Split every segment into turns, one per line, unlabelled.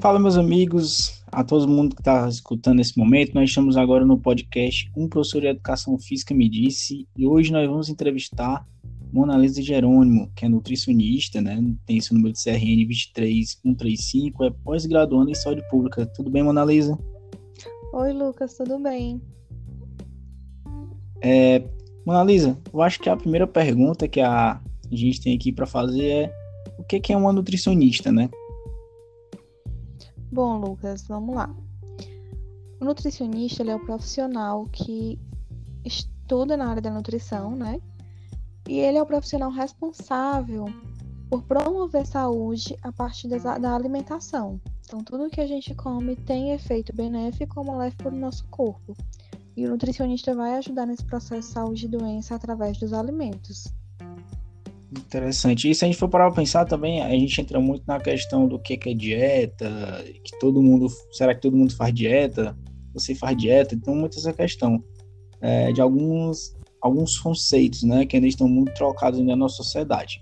Fala, meus amigos, a todo mundo que está escutando nesse momento. Nós estamos agora no podcast Um Professor de Educação Física Me Disse e hoje nós vamos entrevistar Mona Lisa Jerônimo, que é nutricionista, né? Tem seu número de CRN 23135, é pós-graduando em saúde pública. Tudo bem, Mona Lisa?
Oi, Lucas, tudo bem?
É, Mona Lisa, eu acho que a primeira pergunta que a gente tem aqui para fazer é o que é uma nutricionista, né?
Bom, Lucas, vamos lá. O nutricionista é o profissional que estuda na área da nutrição, né? E ele é o profissional responsável por promover saúde a partir da alimentação. Então, tudo que a gente come tem efeito benéfico ou maléfico para o nosso corpo. E o nutricionista vai ajudar nesse processo de saúde e doença através dos alimentos.
Interessante. E se a gente for parar para pensar também, a gente entra muito na questão do que é dieta, que todo mundo. Será que todo mundo faz dieta? Você faz dieta? Então, muito essa questão é, de alguns, alguns conceitos né, que ainda estão muito trocados na nossa sociedade.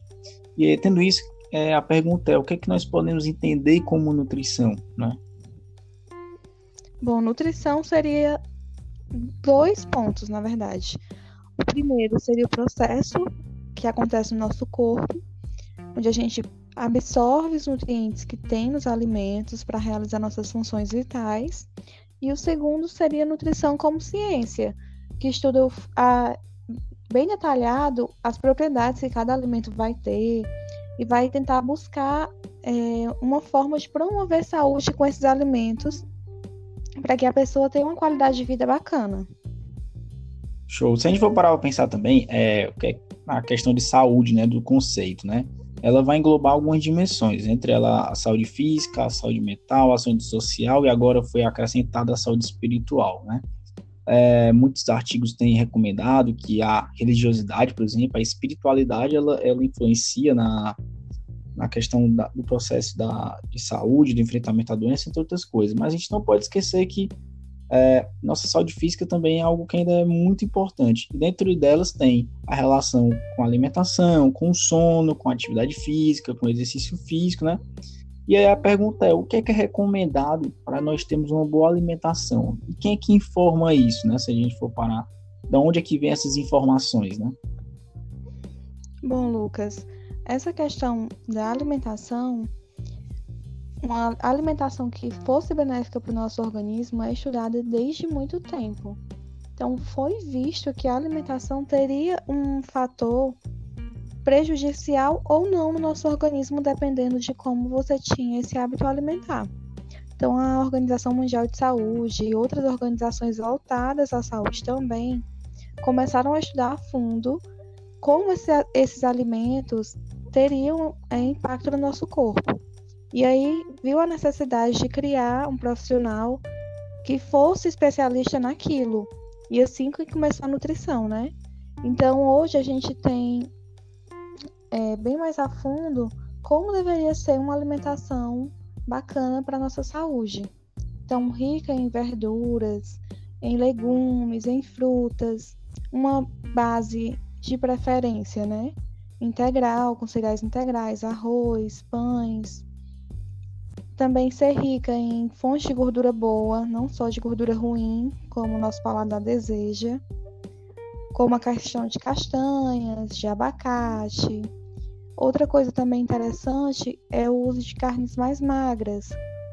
E tendo isso, é, a pergunta é: o que, é que nós podemos entender como nutrição? Né?
Bom, nutrição seria dois pontos, na verdade. O primeiro seria o processo que acontece no nosso corpo, onde a gente absorve os nutrientes que tem nos alimentos para realizar nossas funções vitais. E o segundo seria nutrição como ciência, que estuda a, bem detalhado as propriedades que cada alimento vai ter e vai tentar buscar é, uma forma de promover saúde com esses alimentos para que a pessoa tenha uma qualidade de vida bacana.
Show. Se a gente for parar para pensar também, é, a questão de saúde, né, do conceito, né, ela vai englobar algumas dimensões, entre ela a saúde física, a saúde mental, a saúde social e agora foi acrescentada a saúde espiritual, né. É, muitos artigos têm recomendado que a religiosidade, por exemplo, a espiritualidade, ela, ela influencia na, na questão da, do processo da, de saúde, do enfrentamento à doença, entre outras coisas. Mas a gente não pode esquecer que é, nossa saúde física também é algo que ainda é muito importante. dentro delas tem a relação com alimentação, com o sono, com atividade física, com exercício físico, né? E aí a pergunta é, o que é, que é recomendado para nós termos uma boa alimentação? E quem é que informa isso, né? Se a gente for parar, da onde é que vem essas informações, né?
Bom, Lucas, essa questão da alimentação uma alimentação que fosse benéfica para o nosso organismo é estudada desde muito tempo. Então, foi visto que a alimentação teria um fator prejudicial ou não no nosso organismo, dependendo de como você tinha esse hábito alimentar. Então, a Organização Mundial de Saúde e outras organizações voltadas à saúde também começaram a estudar a fundo como esse, esses alimentos teriam é, impacto no nosso corpo. E aí viu a necessidade de criar um profissional que fosse especialista naquilo. E assim que começou a nutrição, né? Então hoje a gente tem é, bem mais a fundo como deveria ser uma alimentação bacana para nossa saúde. Então, rica em verduras, em legumes, em frutas, uma base de preferência, né? Integral, com cereais integrais, arroz, pães, também ser rica em fontes de gordura boa, não só de gordura ruim, como o nosso paladar deseja, como a questão de castanhas, de abacate. Outra coisa também interessante é o uso de carnes mais magras,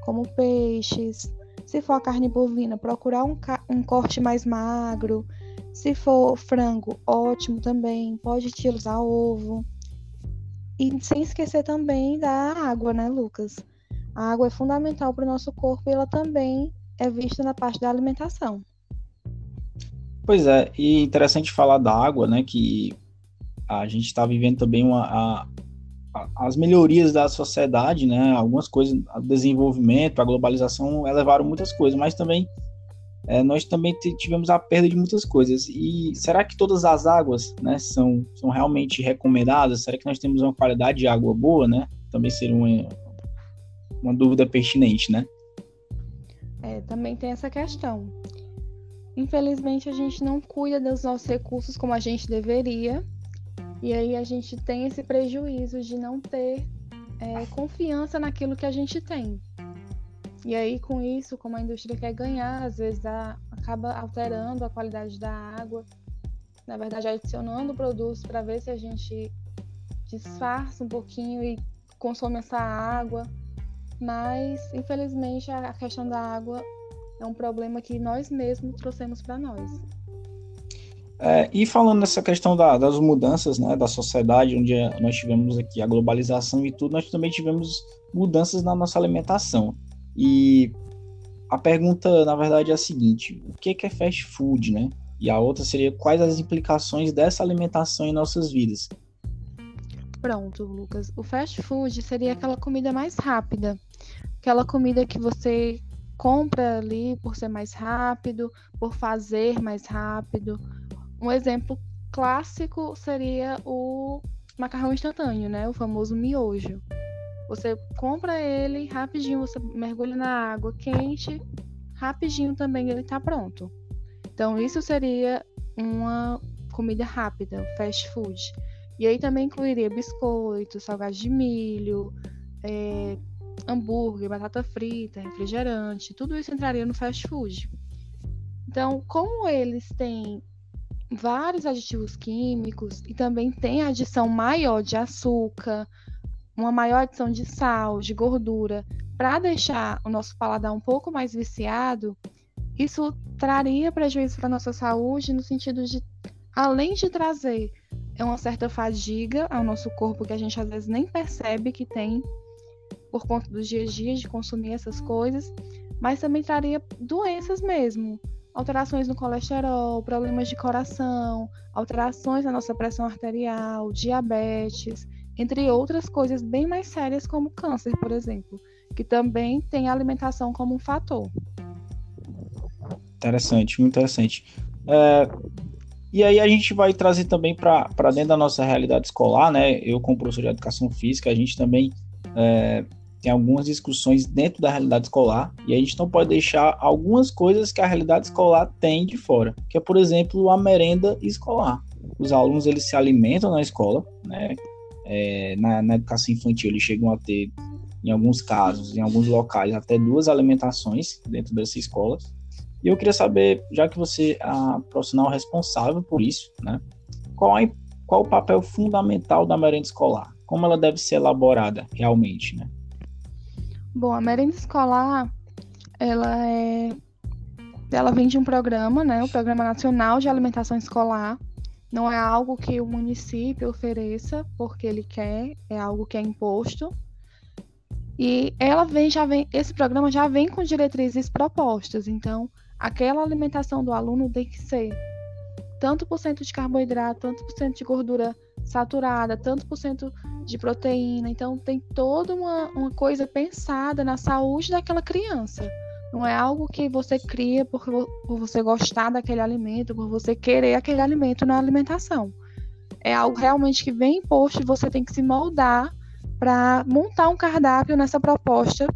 como peixes. Se for a carne bovina, procurar um, um corte mais magro. Se for frango, ótimo também. Pode utilizar ovo. E sem esquecer também da água, né, Lucas? A água é fundamental para o nosso corpo e ela também é vista na parte da alimentação.
Pois é, e interessante falar da água, né? Que a gente está vivendo também uma, a, a, as melhorias da sociedade, né? Algumas coisas, o desenvolvimento, a globalização levaram muitas coisas, mas também é, nós também tivemos a perda de muitas coisas. E será que todas as águas, né, são, são realmente recomendadas? Será que nós temos uma qualidade de água boa, né? Também seria uma, uma dúvida pertinente, né?
É, também tem essa questão. Infelizmente, a gente não cuida dos nossos recursos como a gente deveria, e aí a gente tem esse prejuízo de não ter é, confiança naquilo que a gente tem. E aí, com isso, como a indústria quer ganhar, às vezes a, acaba alterando a qualidade da água, na verdade, adicionando produtos para ver se a gente disfarça um pouquinho e consome essa água. Mas, infelizmente, a questão da água é um problema que nós mesmos trouxemos para nós.
É, e falando nessa questão da, das mudanças né, da sociedade, onde nós tivemos aqui a globalização e tudo, nós também tivemos mudanças na nossa alimentação. E a pergunta, na verdade, é a seguinte: o que é fast food, né? E a outra seria quais as implicações dessa alimentação em nossas vidas.
Pronto, Lucas. O fast food seria aquela comida mais rápida, aquela comida que você compra ali por ser mais rápido, por fazer mais rápido. Um exemplo clássico seria o macarrão instantâneo, né? O famoso miojo. Você compra ele rapidinho, você mergulha na água quente, rapidinho também ele está pronto. Então isso seria uma comida rápida, fast food. E aí também incluiria biscoito, salgado de milho, é, hambúrguer, batata frita, refrigerante, tudo isso entraria no fast food. Então, como eles têm vários aditivos químicos e também tem adição maior de açúcar, uma maior adição de sal, de gordura, para deixar o nosso paladar um pouco mais viciado, isso traria prejuízo para nossa saúde no sentido de, além de trazer uma certa fadiga ao nosso corpo que a gente às vezes nem percebe que tem por conta dos dias a dias de consumir essas coisas, mas também traria doenças mesmo, alterações no colesterol, problemas de coração, alterações na nossa pressão arterial, diabetes entre outras coisas bem mais sérias como câncer, por exemplo, que também tem a alimentação como um fator.
Interessante, muito interessante. É, e aí a gente vai trazer também para dentro da nossa realidade escolar, né? Eu, como professor de educação física, a gente também é, tem algumas discussões dentro da realidade escolar e a gente não pode deixar algumas coisas que a realidade escolar tem de fora, que é, por exemplo, a merenda escolar. Os alunos eles se alimentam na escola, né? é, na, na, educação infantil eles chegam a ter, em alguns casos, em alguns locais, até duas alimentações dentro dessa escola. E eu queria saber, já que você é a profissional responsável por isso, né, qual, é, qual o papel fundamental da merenda escolar? Como ela deve ser elaborada realmente, né?
Bom, a merenda escolar, ela é ela vem de um programa, né, o Programa Nacional de Alimentação Escolar, não é algo que o município ofereça porque ele quer, é algo que é imposto. E ela vem, já vem, esse programa já vem com diretrizes propostas. Então, aquela alimentação do aluno tem que ser tanto por cento de carboidrato, tanto por cento de gordura saturada, tanto por cento de proteína. Então, tem toda uma, uma coisa pensada na saúde daquela criança. Não é algo que você cria por, por você gostar daquele alimento, por você querer aquele alimento na alimentação. É algo realmente que vem imposto e você tem que se moldar para montar um cardápio nessa proposta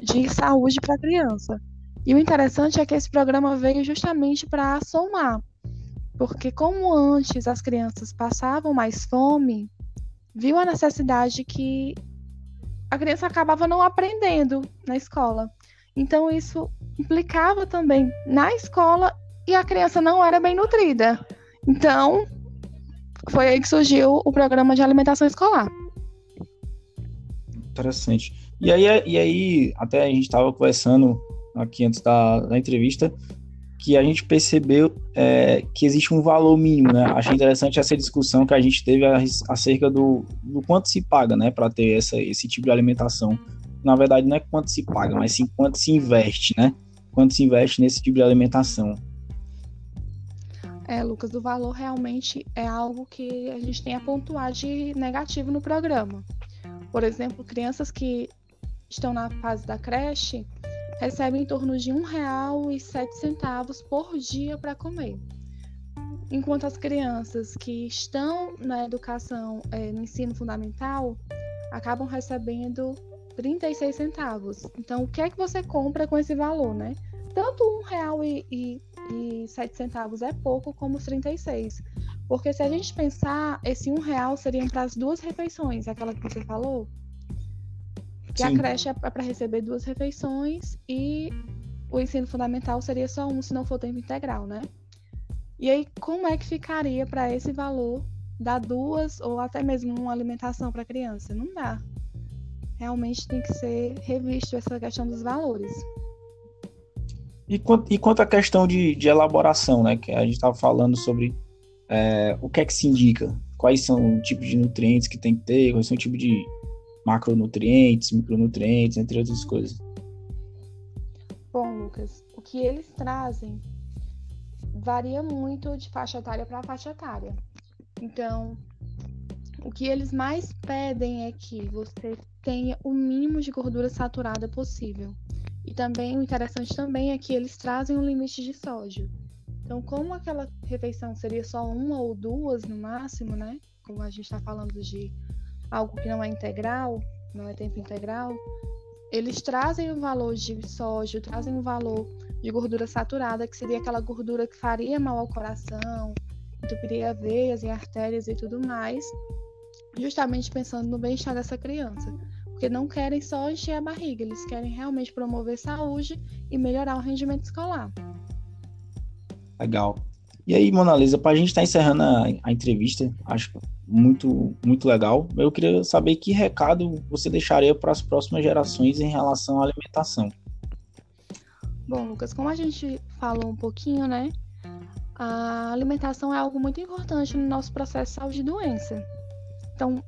de saúde para a criança. E o interessante é que esse programa veio justamente para somar, porque como antes as crianças passavam mais fome, viu a necessidade que a criança acabava não aprendendo na escola. Então isso implicava também na escola e a criança não era bem nutrida. Então foi aí que surgiu o programa de alimentação escolar.
Interessante. E aí, e aí até a gente estava conversando aqui antes da, da entrevista que a gente percebeu é, que existe um valor mínimo, né? Achei interessante essa discussão que a gente teve acerca do, do quanto se paga, né, para ter essa, esse tipo de alimentação na verdade, não é quanto se paga, mas sim quanto se investe, né? Quanto se investe nesse tipo de alimentação.
É, Lucas, o valor realmente é algo que a gente tem a pontuar de negativo no programa. Por exemplo, crianças que estão na fase da creche recebem em torno de R$ 1,07 por dia para comer. Enquanto as crianças que estão na educação, é, no ensino fundamental, acabam recebendo 36 centavos. Então, o que é que você compra com esse valor, né? Tanto sete centavos é pouco, como os 36. Porque se a gente pensar, esse um real seria para as duas refeições, aquela que você falou. Porque Sim. a creche é para receber duas refeições e o ensino fundamental seria só um, se não for tempo integral, né? E aí, como é que ficaria para esse valor dar duas ou até mesmo uma alimentação para a criança? Não dá. Realmente tem que ser revisto essa questão dos valores.
E quanto, e quanto à questão de, de elaboração, né? Que a gente estava falando sobre é, o que é que se indica, quais são o tipo de nutrientes que tem que ter, quais são o tipo de macronutrientes, micronutrientes, entre outras coisas.
Bom, Lucas, o que eles trazem varia muito de faixa etária para faixa etária. Então, o que eles mais pedem é que você tenha o mínimo de gordura saturada possível. E também o interessante também é que eles trazem um limite de sódio. Então, como aquela refeição seria só uma ou duas no máximo, né? Como a gente está falando de algo que não é integral, não é tempo integral, eles trazem o valor de sódio, trazem o valor de gordura saturada, que seria aquela gordura que faria mal ao coração, entupiria veias e artérias e tudo mais, justamente pensando no bem-estar dessa criança. Porque não querem só encher a barriga, eles querem realmente promover saúde e melhorar o rendimento escolar.
Legal. E aí, Mona Lisa, para a gente estar tá encerrando a, a, entrevista, acho muito, muito legal. Eu queria saber que recado você deixaria para as próximas gerações em relação à alimentação.
Bom, Lucas, como a gente falou um pouquinho, né? A alimentação é algo muito importante no nosso processo de saúde e doença. Então,